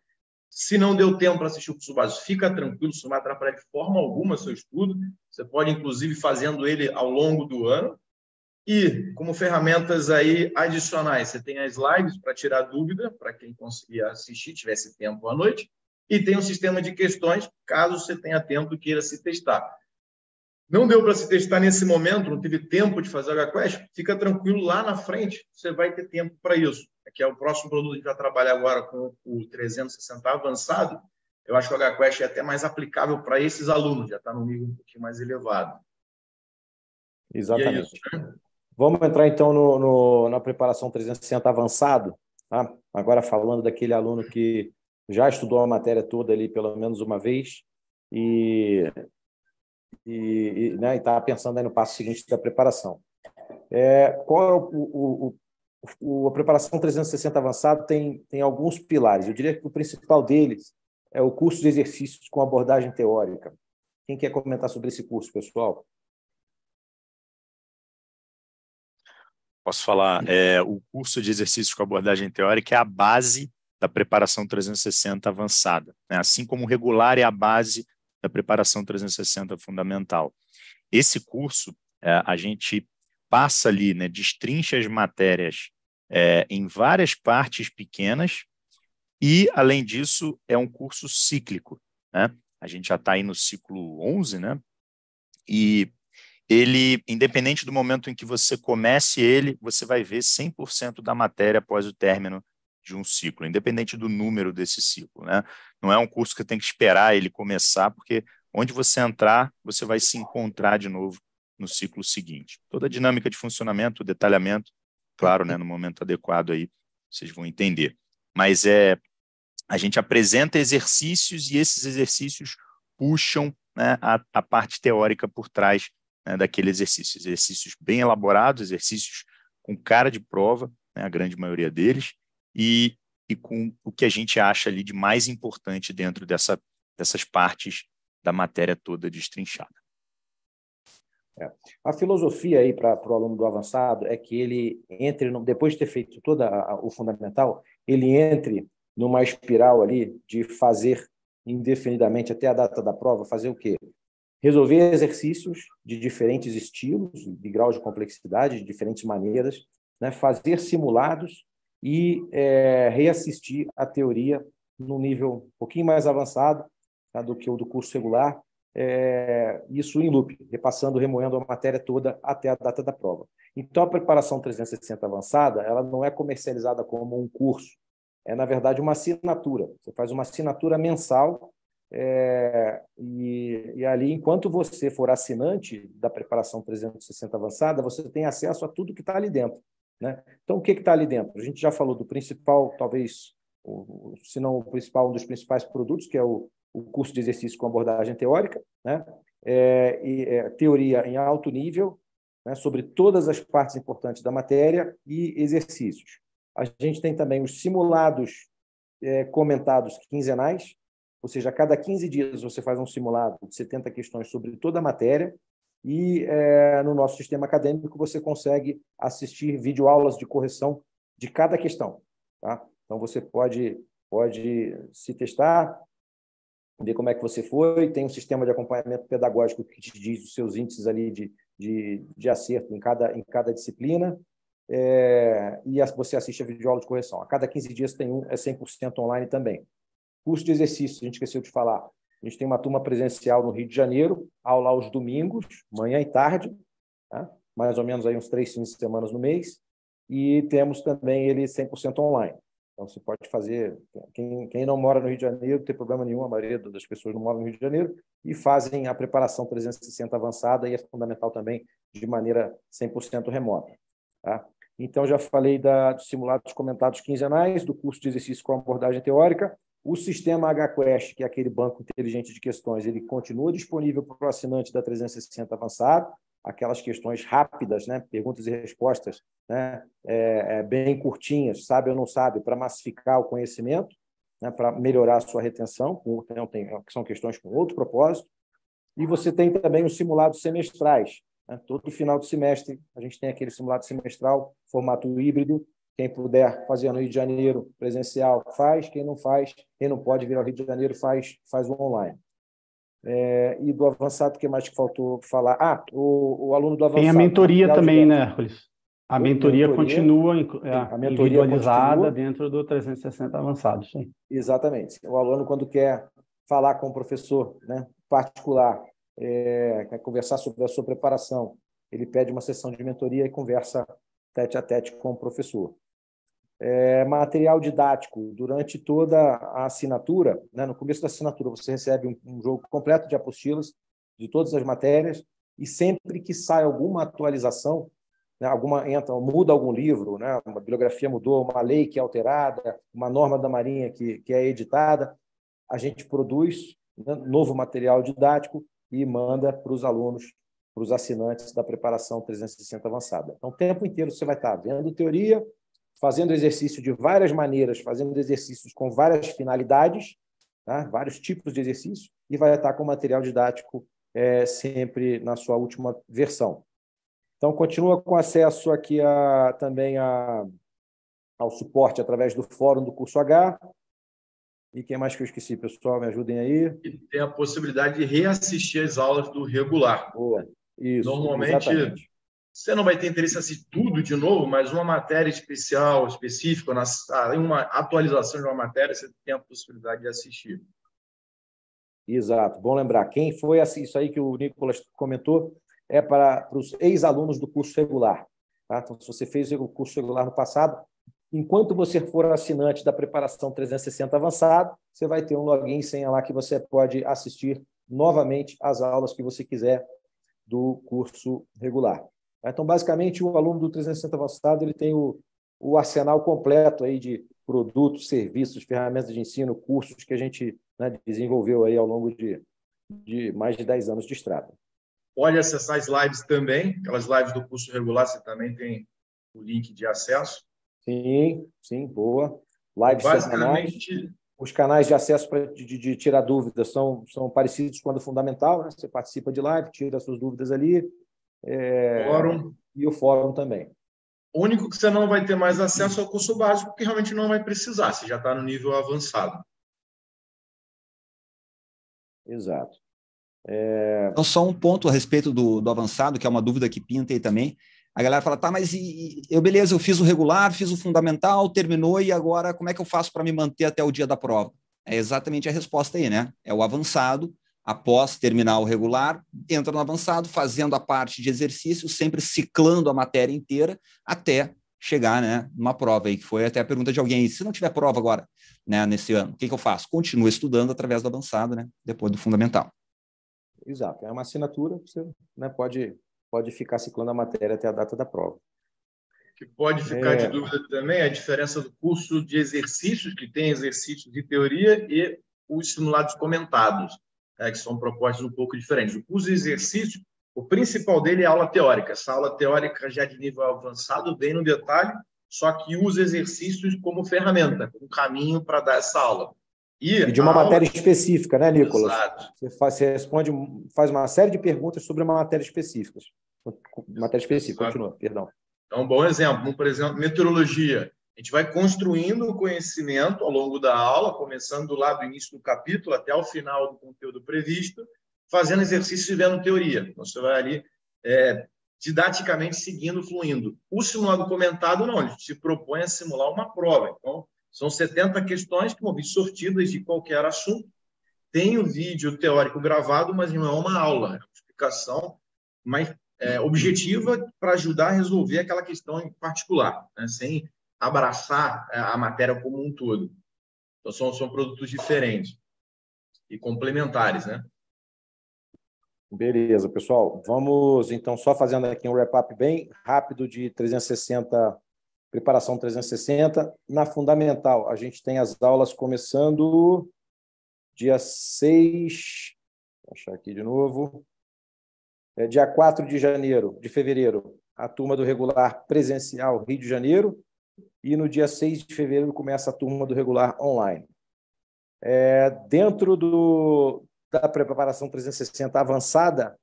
Se não deu tempo para assistir o curso básico, fica tranquilo, isso não vai atrapalhar de forma alguma seu estudo. Você pode, inclusive, fazendo ele ao longo do ano. E, como ferramentas aí adicionais, você tem as lives para tirar dúvida, para quem conseguir assistir, tivesse tempo à noite e tem um sistema de questões, caso você tenha tempo e queira se testar. Não deu para se testar nesse momento, não teve tempo de fazer o HQuest, fica tranquilo, lá na frente você vai ter tempo para isso. Aqui é o próximo produto que a gente vai trabalhar agora com o 360 avançado. Eu acho que o HQuest é até mais aplicável para esses alunos, já está num nível um pouquinho mais elevado. Exatamente. É isso, né? Vamos entrar então no, no, na preparação 360 avançado. Tá? Agora falando daquele aluno que já estudou a matéria toda ali pelo menos uma vez e e né, está pensando aí no passo seguinte da preparação. É, qual é o, o, o, a preparação 360 avançado tem, tem alguns pilares. Eu diria que o principal deles é o curso de exercícios com abordagem teórica. Quem quer comentar sobre esse curso, pessoal? Posso falar. É, o curso de exercícios com abordagem teórica é a base da preparação 360 avançada, né? assim como o regular é a base da preparação 360 fundamental. Esse curso, é, a gente passa ali, né, destrincha as matérias é, em várias partes pequenas e, além disso, é um curso cíclico. Né? A gente já está aí no ciclo 11, né? E ele, independente do momento em que você comece ele, você vai ver 100% da matéria após o término de um ciclo, independente do número desse ciclo. Né? Não é um curso que tem que esperar ele começar, porque onde você entrar, você vai se encontrar de novo no ciclo seguinte. Toda a dinâmica de funcionamento, o detalhamento, claro, né, no momento adequado aí, vocês vão entender. Mas é a gente apresenta exercícios e esses exercícios puxam né, a, a parte teórica por trás né, daquele exercício. Exercícios bem elaborados, exercícios com cara de prova, né, a grande maioria deles, e, e com o que a gente acha ali de mais importante dentro dessa, dessas partes da matéria toda destrinchada. É. A filosofia aí para o aluno do avançado é que ele entre, depois de ter feito todo o fundamental, ele entre numa espiral ali de fazer indefinidamente até a data da prova, fazer o quê? resolver exercícios de diferentes estilos, de graus de complexidade, de diferentes maneiras, né? fazer simulados e é, reassistir a teoria num nível um pouquinho mais avançado tá? do que o do curso regular, é, isso em loop, repassando, remoendo a matéria toda até a data da prova. Então, a preparação 360 avançada, ela não é comercializada como um curso, é, na verdade, uma assinatura. Você faz uma assinatura mensal é, e, e, ali, enquanto você for assinante da preparação 360 avançada, você tem acesso a tudo que está ali dentro. Né? Então, o que está ali dentro? A gente já falou do principal, talvez, se não o principal, um dos principais produtos, que é o, o curso de exercício com abordagem teórica, né? É, e, é, teoria em alto nível, né? sobre todas as partes importantes da matéria e exercícios. A gente tem também os simulados é, comentados quinzenais, ou seja, a cada 15 dias você faz um simulado de 70 questões sobre toda a matéria e é, no nosso sistema acadêmico você consegue assistir videoaulas de correção de cada questão. Tá? Então você pode, pode se testar, ver como é que você foi, tem um sistema de acompanhamento pedagógico que te diz os seus índices ali de, de, de acerto em cada, em cada disciplina, é, e você assiste a videoaula de correção. A cada 15 dias tem um, é 100% online também. Curso de exercício, a gente esqueceu de falar. A gente tem uma turma presencial no Rio de Janeiro, aula aos domingos, manhã e tarde, tá? mais ou menos aí uns três fins de semana no mês, e temos também ele 100% online. Então, você pode fazer. Quem, quem não mora no Rio de Janeiro, não tem problema nenhum, a maioria das pessoas não mora no Rio de Janeiro, e fazem a preparação 360 avançada, e é fundamental também de maneira 100% remota. Tá? Então, já falei da, dos simulados comentados quinzenais, do curso de exercício com abordagem teórica, o sistema HQuest, que é aquele banco inteligente de questões, ele continua disponível para o assinante da 360 avançado, aquelas questões rápidas, né? perguntas e respostas né? É, é, bem curtinhas, sabe ou não sabe, para massificar o conhecimento, né? para melhorar a sua retenção, então, tem, são questões com outro propósito. E você tem também os simulados semestrais. Né? Todo final de semestre, a gente tem aquele simulado semestral, formato híbrido, quem puder fazer no Rio de Janeiro presencial, faz. Quem não faz, quem não pode vir ao Rio de Janeiro, faz, faz o online. É, e do avançado, o que mais que faltou falar? Ah, o, o aluno do avançado. Tem a mentoria também, né, Hércules? A mentoria, mentoria continua é, a mentoria individualizada continua. dentro do 360 avançado. Sim. Exatamente. O aluno, quando quer falar com o professor né, particular, é, quer conversar sobre a sua preparação, ele pede uma sessão de mentoria e conversa tete a tete com o professor é, material didático durante toda a assinatura. Né? No começo da assinatura, você recebe um, um, jogo completo de apostilas de todas as matérias e sempre que sai alguma atualização, né, alguma entra, muda algum livro, né, uma bibliografia mudou, uma lei que é alterada, uma norma da Marinha que, que é editada, a gente produz né, novo material didático e manda para os alunos, para os assinantes da preparação 360 avançada. Então, o tempo inteiro você vai estar vendo teoria, fazendo exercício de várias maneiras, fazendo exercícios com várias finalidades, tá? vários tipos de exercício, e vai estar com material didático é, sempre na sua última versão. Então, continua com acesso aqui a, também a, ao suporte através do fórum do curso H. E quem mais que eu esqueci, pessoal? Me ajudem aí. E tem a possibilidade de reassistir as aulas do regular. Boa. Isso. Normalmente, exatamente. Você não vai ter interesse em assistir tudo de novo, mas uma matéria especial, específica, uma atualização de uma matéria, você tem a possibilidade de assistir. Exato. Bom lembrar. Quem foi isso aí que o Nicolas comentou é para, para os ex-alunos do curso regular. Tá? Então, se você fez o curso regular no passado, enquanto você for assinante da preparação 360 avançado, você vai ter um login senha lá que você pode assistir novamente as aulas que você quiser do curso regular. Tá? Então, basicamente, o aluno do 360 avançado ele tem o, o arsenal completo aí de produtos, serviços, ferramentas de ensino, cursos que a gente né, desenvolveu aí ao longo de, de mais de 10 anos de estrada. Pode acessar as lives também, aquelas lives do curso regular, você também tem o link de acesso. Sim, sim, boa. Lives Basicamente, Os canais de acesso para de, de, tirar dúvidas são, são parecidos com o fundamental, né? Você participa de live, tira suas dúvidas ali. É... Fórum. E o fórum também. O único que você não vai ter mais acesso é o curso básico, porque realmente não vai precisar, você já está no nível avançado. Exato. É... Então, só um ponto a respeito do, do avançado, que é uma dúvida que pinta aí também. A galera fala, tá, mas e, eu, beleza, eu fiz o regular, fiz o fundamental, terminou, e agora como é que eu faço para me manter até o dia da prova? É exatamente a resposta aí, né? É o avançado, após terminar o regular, entra no avançado, fazendo a parte de exercício, sempre ciclando a matéria inteira até chegar, né, numa prova aí, que foi até a pergunta de alguém, se não tiver prova agora, né, nesse ano, o que, que eu faço? Continuo estudando através do avançado, né, depois do fundamental. Exato, é uma assinatura, você né, pode, pode ficar ciclando a matéria até a data da prova. Que pode ficar é... de dúvida também a diferença do curso de exercícios, que tem exercícios de teoria, e os simulados comentados, né, que são propostas um pouco diferentes. O curso de exercícios, o principal dele é a aula teórica. Essa aula teórica já de nível avançado, bem no detalhe, só que usa exercícios como ferramenta, um caminho para dar essa aula. E, e de uma matéria específica, né, Nicolas? Exato. Você, faz, você responde, faz uma série de perguntas sobre uma matéria específica. Matéria específica, Exato. continua, perdão. Então, um bom exemplo, por exemplo, meteorologia. A gente vai construindo o conhecimento ao longo da aula, começando lá do início do capítulo até o final do conteúdo previsto, fazendo exercício e vendo teoria. Então, você vai ali é, didaticamente seguindo, fluindo. O simulado comentado, não, ele se propõe a simular uma prova. Então, são 70 questões que vão vir sortidas de qualquer assunto. Tem o vídeo teórico gravado, mas não é uma aula, é uma explicação mais é, objetiva para ajudar a resolver aquela questão em particular, né? sem abraçar é, a matéria como um todo. Então, são, são produtos diferentes e complementares, né? Beleza, pessoal. Vamos, então, só fazendo aqui um wrap-up bem rápido de 360 preparação 360. Na fundamental, a gente tem as aulas começando dia 6, vou achar aqui de novo, é dia 4 de janeiro, de fevereiro, a turma do regular presencial Rio de Janeiro, e no dia 6 de fevereiro começa a turma do regular online. É, dentro do, da preparação 360 avançada,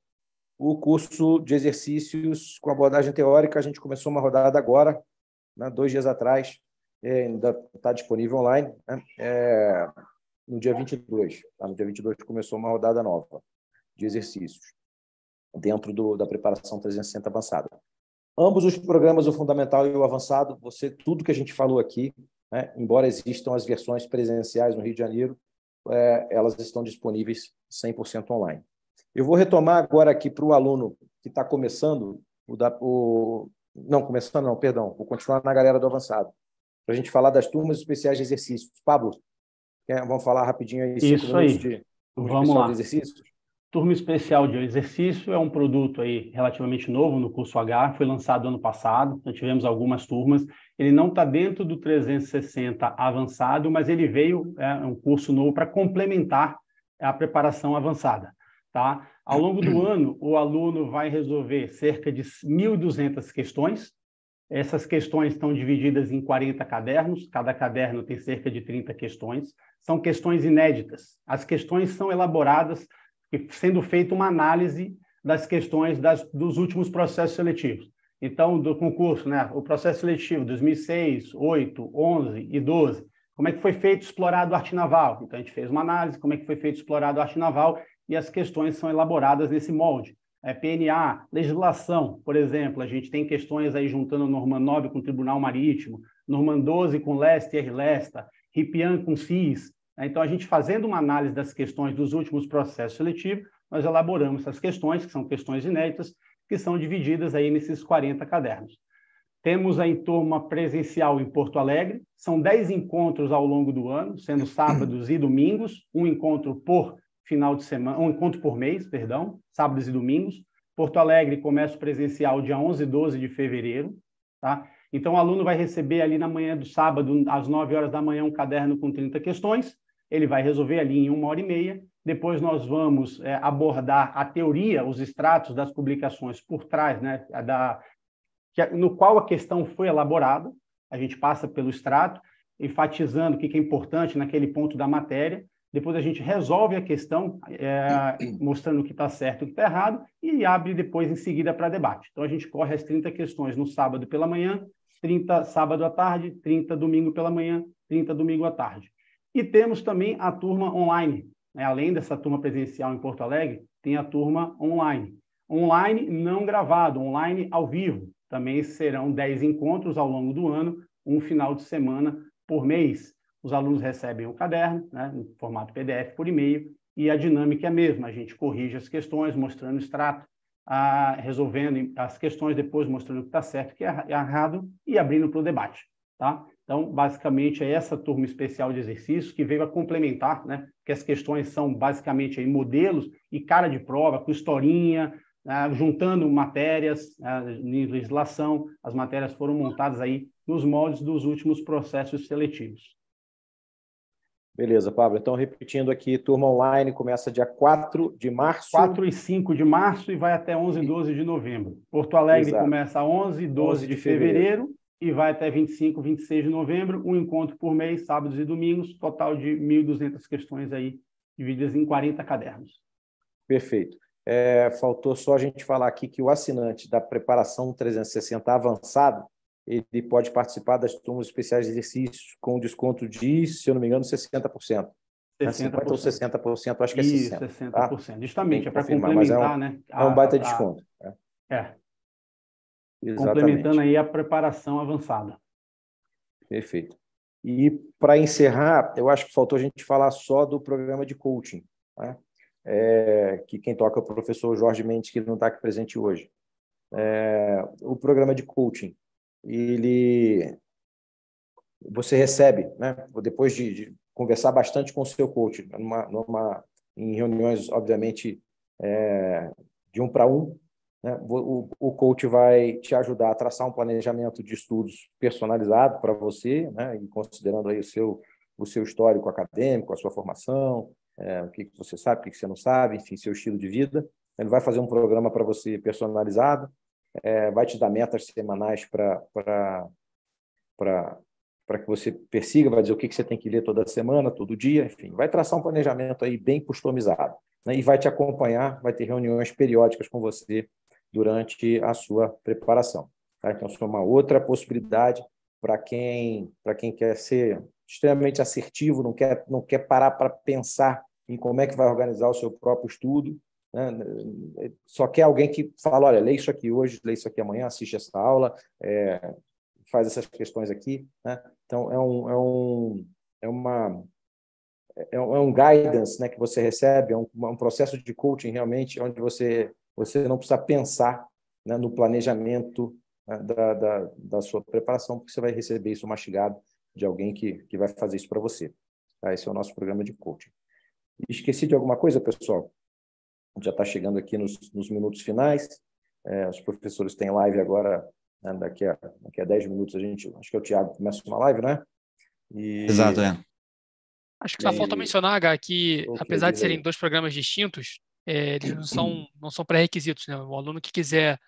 o curso de exercícios com abordagem teórica, a gente começou uma rodada agora, né, dois dias atrás, é, ainda está disponível online, né, é, no dia 22. Tá? No dia 22 começou uma rodada nova de exercícios dentro do, da preparação 360 avançada. Ambos os programas, o fundamental e o avançado, você tudo que a gente falou aqui, né, embora existam as versões presenciais no Rio de Janeiro, é, elas estão disponíveis 100% online. Eu vou retomar agora aqui para o aluno que está começando o, da, o, não, começando não, perdão. Vou continuar na galera do avançado. Para a gente falar das turmas especiais de exercícios. Pablo, vamos falar rapidinho aí. Isso aí. De, vamos lá. De exercícios? Turma especial de exercício é um produto aí relativamente novo no curso H, foi lançado ano passado, então tivemos algumas turmas. Ele não está dentro do 360 avançado, mas ele veio, é um curso novo para complementar a preparação avançada. Tá? Ao longo do ano, o aluno vai resolver cerca de 1.200 questões. Essas questões estão divididas em 40 cadernos, cada caderno tem cerca de 30 questões. São questões inéditas. As questões são elaboradas, sendo feita uma análise das questões das, dos últimos processos seletivos. Então, do concurso, né, o processo seletivo 2006, 8, 11 e 12, como é que foi feito explorado o arte naval? Então, a gente fez uma análise, como é que foi feito explorado o arte naval, e as questões são elaboradas nesse molde. É, PNA, legislação, por exemplo, a gente tem questões aí juntando Norma 9 com o Tribunal Marítimo, Norma 12 com Leste e Lesta, Ripian com CIS. Né? Então, a gente fazendo uma análise das questões dos últimos processos seletivos, nós elaboramos essas questões, que são questões inéditas, que são divididas aí nesses 40 cadernos. Temos a turma presencial em Porto Alegre, são 10 encontros ao longo do ano, sendo [CLEARS THROAT] sábados e domingos, um encontro por final de semana, um encontro por mês, perdão, sábados e domingos. Porto Alegre começa o presencial dia 11 e 12 de fevereiro, tá? Então, o aluno vai receber ali na manhã do sábado, às 9 horas da manhã, um caderno com 30 questões, ele vai resolver ali em uma hora e meia, depois nós vamos é, abordar a teoria, os extratos das publicações por trás, né, da, que, no qual a questão foi elaborada. A gente passa pelo extrato, enfatizando o que é importante naquele ponto da matéria. Depois a gente resolve a questão, é, [COUGHS] mostrando o que está certo e o que está errado, e abre depois em seguida para debate. Então a gente corre as 30 questões no sábado pela manhã, 30 sábado à tarde, 30 domingo pela manhã, 30 domingo à tarde. E temos também a turma online, né, além dessa turma presencial em Porto Alegre, tem a turma online. Online não gravado, online ao vivo. Também serão 10 encontros ao longo do ano, um final de semana por mês. Os alunos recebem o caderno, né, no formato PDF por e-mail, e a dinâmica é a mesma. A gente corrige as questões, mostrando o extrato, a, resolvendo as questões, depois mostrando o que está certo, o que é errado, e abrindo para o debate. Tá? Então, basicamente, é essa turma especial de exercícios que veio a complementar, né? que as questões são basicamente aí, modelos e cara de prova, com historinha, né? juntando matérias né? em legislação. As matérias foram montadas aí nos moldes dos últimos processos seletivos. Beleza, Pablo. Então, repetindo aqui, turma online começa dia 4 de março. 4 e 5 de março e vai até 11 e 12 de novembro. Porto Alegre Exato. começa 11 e 12 11 de, de fevereiro. fevereiro e vai até 25, 26 de novembro, um encontro por mês, sábados e domingos, total de 1.200 questões aí, divididas em 40 cadernos. Perfeito. É, faltou só a gente falar aqui que o assinante da preparação 360 avançado, ele pode participar das turmas especiais de exercícios com desconto de, se eu não me engano, 60%. 60%. 50% ou 60%, acho que é 60%. Isso, 60%. Tá? Justamente, é para complementar, é um, né? É um baita a, desconto. É. é. Exatamente. complementando aí a preparação avançada. Perfeito. E para encerrar, eu acho que faltou a gente falar só do programa de coaching, né? é, que quem toca é o professor Jorge Mendes, que não está aqui presente hoje. É, o programa de coaching, ele você recebe, né? Depois de, de conversar bastante com o seu coach, numa, numa em reuniões, obviamente, é, de um para um, né? O, o coach vai te ajudar a traçar um planejamento de estudos personalizado para você, né? e considerando aí o seu, o seu histórico acadêmico, a sua formação, é, o que, que você sabe, o que, que você não sabe, enfim, seu estilo de vida. Ele vai fazer um programa para você personalizado, é, vai te dar metas semanais para para que você persiga, vai dizer o que, você tem que ler toda semana, todo dia, enfim, vai traçar um planejamento aí bem customizado né? e vai te acompanhar, vai ter reuniões periódicas com você durante a sua preparação. Tá? Então, isso é uma outra possibilidade para quem, quem quer ser extremamente assertivo, não quer, não quer parar para pensar em como é que vai organizar o seu próprio estudo, né? só quer alguém que fala, olha, lê isso aqui hoje, lê isso aqui amanhã, assiste essa aula, é, faz essas questões aqui. Né? Então, é um, é um, é uma é é um guidance né, que você recebe, é um, um processo de coaching realmente, onde você você não precisa pensar né, no planejamento né, da, da, da, sua preparação, porque você vai receber isso mastigado de alguém que, que vai fazer isso para você. Tá? Esse é o nosso programa de coaching. Esqueci de alguma coisa, pessoal? Já está chegando aqui nos, nos minutos finais. É, os professores têm live agora, né, daqui, a, daqui a 10 minutos a gente, acho que é o Tiago começa uma live, né? E... Exato, é. Acho que só e... falta mencionar, H, que apesar de serem dois programas distintos, é, eles não são, não são pré-requisitos. Né? O aluno que quiser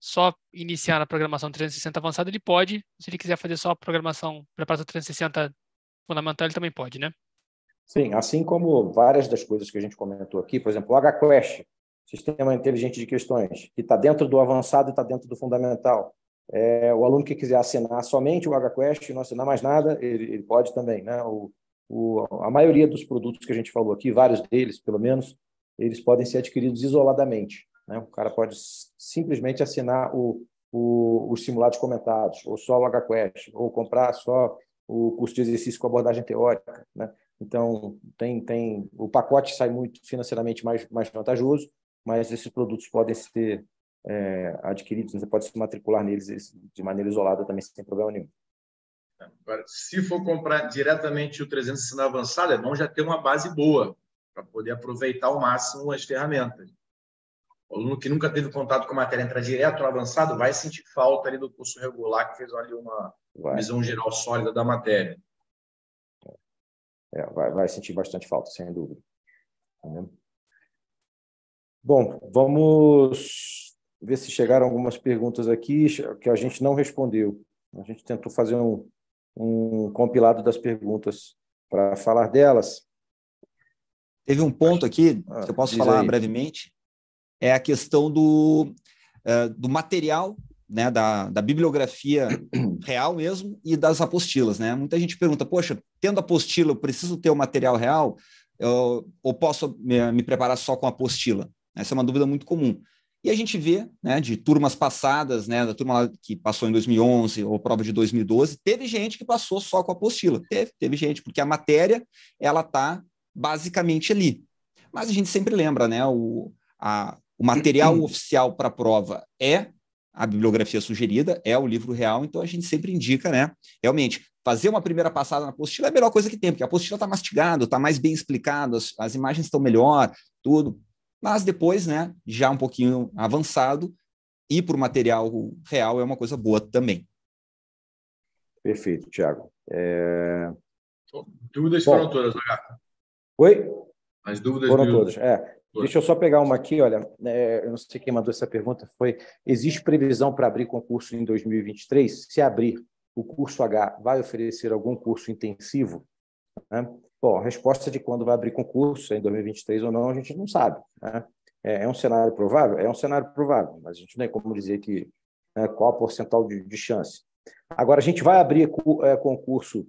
só iniciar na programação 360 avançada, ele pode. Se ele quiser fazer só a programação preparação 360 fundamental, ele também pode, né? Sim, assim como várias das coisas que a gente comentou aqui, por exemplo, o HQuest, sistema inteligente de questões, que está dentro do avançado e está dentro do fundamental. É, o aluno que quiser assinar somente o HQuest e não assinar mais nada, ele, ele pode também. Né? O, o, a maioria dos produtos que a gente falou aqui, vários deles, pelo menos, eles podem ser adquiridos isoladamente. Né? O cara pode simplesmente assinar o, o, os simulados comentados, ou só o HQuest, ou comprar só o curso de exercício com abordagem teórica. Né? Então, tem, tem, o pacote sai muito financeiramente mais, mais vantajoso, mas esses produtos podem ser é, adquiridos, você pode se matricular neles de maneira isolada também, sem problema nenhum. Agora, se for comprar diretamente o 360 avançado, é bom já ter uma base boa para poder aproveitar ao máximo as ferramentas. O aluno que nunca teve contato com a matéria entrar direto no avançado vai sentir falta ali do curso regular que fez ali uma vai. visão geral sólida da matéria. É, vai, vai sentir bastante falta, sem dúvida. Tá Bom, vamos ver se chegaram algumas perguntas aqui que a gente não respondeu. A gente tentou fazer um, um compilado das perguntas para falar delas. Teve um ponto aqui ah, que eu posso falar aí. brevemente, é a questão do, uh, do material, né, da, da bibliografia [COUGHS] real mesmo e das apostilas. Né? Muita gente pergunta, poxa, tendo apostila, eu preciso ter o material real eu, ou posso me, me preparar só com apostila? Essa é uma dúvida muito comum. E a gente vê, né, de turmas passadas, né, da turma que passou em 2011 ou prova de 2012, teve gente que passou só com a apostila. Teve, teve gente, porque a matéria, ela está basicamente ali. Mas a gente sempre lembra, né, o, a, o [CLEARS THROAT] material oficial para a prova é a bibliografia sugerida, é o livro real, então a gente sempre indica, né, realmente, fazer uma primeira passada na apostila é a melhor coisa que tem, porque a apostila está mastigada, está mais bem explicado, as, as imagens estão melhor, tudo. Mas depois, né, já um pouquinho avançado, ir para o material real é uma coisa boa também. Perfeito, Tiago. É... Dúvidas Bom, foram todas, Lagarto. Oi? As dúvidas foram todas. É. Deixa eu só pegar uma aqui, olha, é, eu não sei quem mandou essa pergunta, foi, existe previsão para abrir concurso em 2023? Se abrir, o curso H vai oferecer algum curso intensivo? Né? Bom, a resposta de quando vai abrir concurso, em 2023 ou não, a gente não sabe. Né? É, é, um cenário provável? É um cenário provável, mas a gente não tem como dizer que né, qual a porcentual de, de, chance. Agora, a gente vai abrir é, concurso,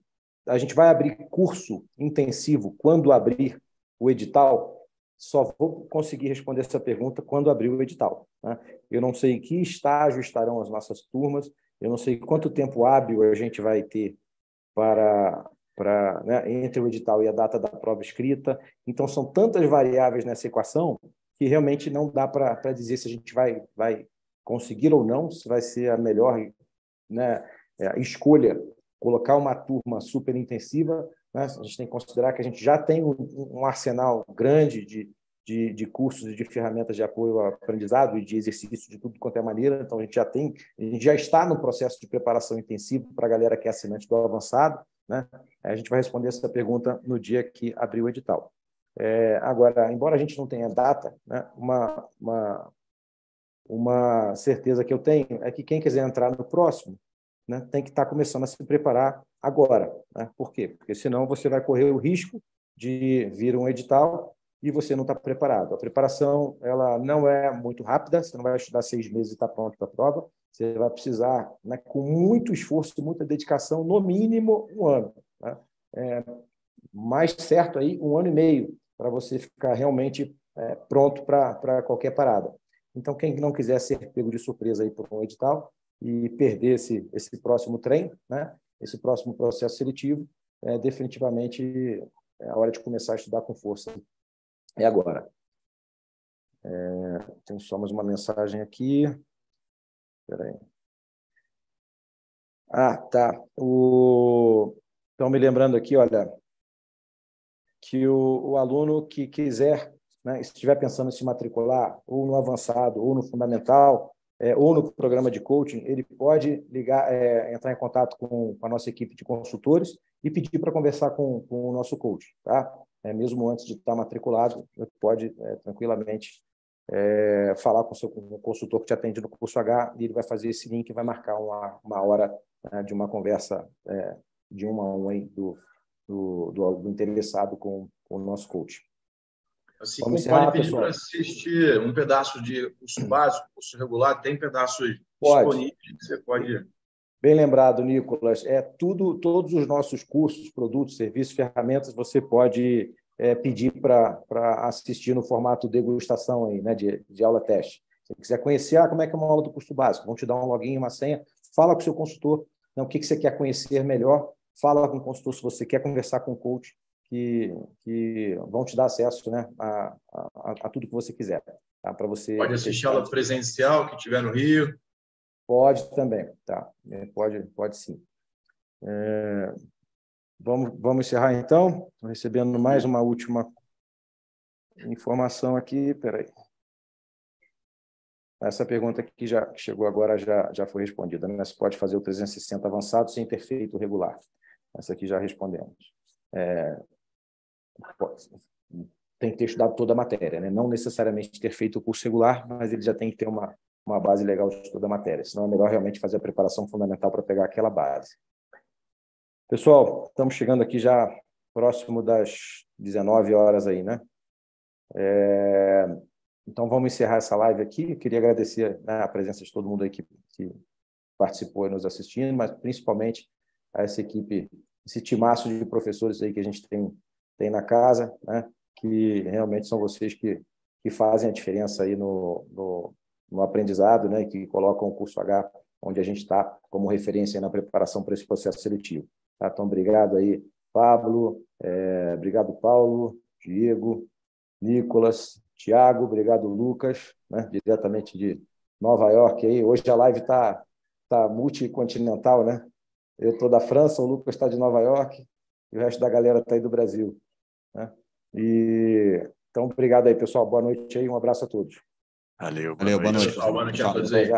a gente vai abrir curso intensivo quando abrir o edital? Só vou conseguir responder essa pergunta quando abrir o edital. Né? Eu não sei que estágio estarão as nossas turmas, eu não sei quanto tempo hábil a gente vai ter para para né, entre o edital e a data da prova escrita. Então, são tantas variáveis nessa equação que realmente não dá para dizer se a gente vai, vai conseguir ou não, se vai ser a melhor né, é, escolha colocar uma turma super intensiva. Né? A gente tem que considerar que a gente já tem um, arsenal grande de, de, de, cursos e de ferramentas de apoio ao aprendizado e de exercício de tudo quanto é maneira. Então, a gente já tem, a gente já está no processo de preparação intensivo para a galera que é assinante do avançado. Né? A gente vai responder essa pergunta no dia que abrir o edital. É, agora, embora a gente não tenha data, né, uma, uma, uma certeza que eu tenho é que quem quiser entrar no próximo né, tem que estar começando a se preparar agora. Né? Por quê? Porque senão você vai correr o risco de vir um edital e você não está preparado. A preparação ela não é muito rápida, você não vai estudar seis meses e está pronto para a prova. Você vai precisar, né, com muito esforço, muita dedicação, no mínimo um ano. Né? É, mais certo aí, um ano e meio, para você ficar realmente é, pronto para qualquer parada. Então, quem não quiser ser pego de surpresa aí por um edital e perder esse, esse próximo trem, né, esse próximo processo seletivo, é definitivamente é a hora de começar a estudar com força. É agora. É, tem só mais uma mensagem aqui. Espera aí. Ah, tá. O... Estão me lembrando aqui, olha, que o, o aluno que quiser, né, estiver pensando em se matricular ou no avançado ou no fundamental, é, ou no programa de coaching, ele pode ligar, é, entrar em contato com, com, a nossa equipe de consultores e pedir para conversar com, com, o nosso coach, tá? É, mesmo antes de estar matriculado, pode é, tranquilamente é, falar com o seu com o consultor que te atende no curso H e ele vai fazer esse link vai marcar uma, uma hora né, de uma conversa é, de um a um do, do, do, do interessado com, com, o nosso coach. Assim Vamos como pode pedir para assistir um pedaço de curso básico, curso regular, tem pedaços pode. disponíveis que você pode. Bem lembrado, Nicolas. É tudo, todos os nossos cursos, produtos, serviços, ferramentas, você pode é, pedir para assistir no formato degustação aí, né, de, de aula teste. Se você quiser conhecer ah, como é que é uma aula do curso básico, vão te dar um login, uma senha, fala com o seu consultor, né, o que, que você quer conhecer melhor, fala com o consultor se você quer conversar com o coach, que, que vão te dar acesso né, a, a, a tudo que você quiser. Tá? Para você pode assistir aula presencial que tiver no Rio. Pode também, tá? É, pode, pode sim. É, vamos, vamos encerrar então. Estou recebendo mais uma última informação aqui. Peraí. Essa pergunta que já chegou agora já, já foi respondida. Né? Você pode fazer o 360 avançado sem ter feito regular. Essa aqui já respondemos. É, tem que ter estudado toda a matéria, né? não necessariamente ter feito o curso regular, mas ele já tem que ter uma, uma base legal de toda a matéria, senão é melhor realmente fazer a preparação fundamental para pegar aquela base. Pessoal, estamos chegando aqui já próximo das 19 horas aí, né? É... Então vamos encerrar essa live aqui. Eu queria agradecer né, a presença de todo mundo aí que, que participou e nos assistindo, mas principalmente a essa equipe, esse timaço de professores aí que a gente tem tem na casa, né? que realmente são vocês que, que fazem a diferença aí no, no, no aprendizado, né? que colocam o curso H onde a gente está como referência na preparação para esse processo seletivo. Tá? Então, obrigado aí, Pablo, é, obrigado, Paulo, Diego, Nicolas, Tiago, obrigado, Lucas, né? diretamente de Nova York. Aí. Hoje a live está tá multicontinental, né? Eu estou da França, o Lucas está de Nova York e o resto da galera está aí do Brasil. Né? E, então, obrigado aí, pessoal. Boa noite aí, um abraço a todos. Valeu, boa Valeu, noite. Boa noite, boa noite a todos aí.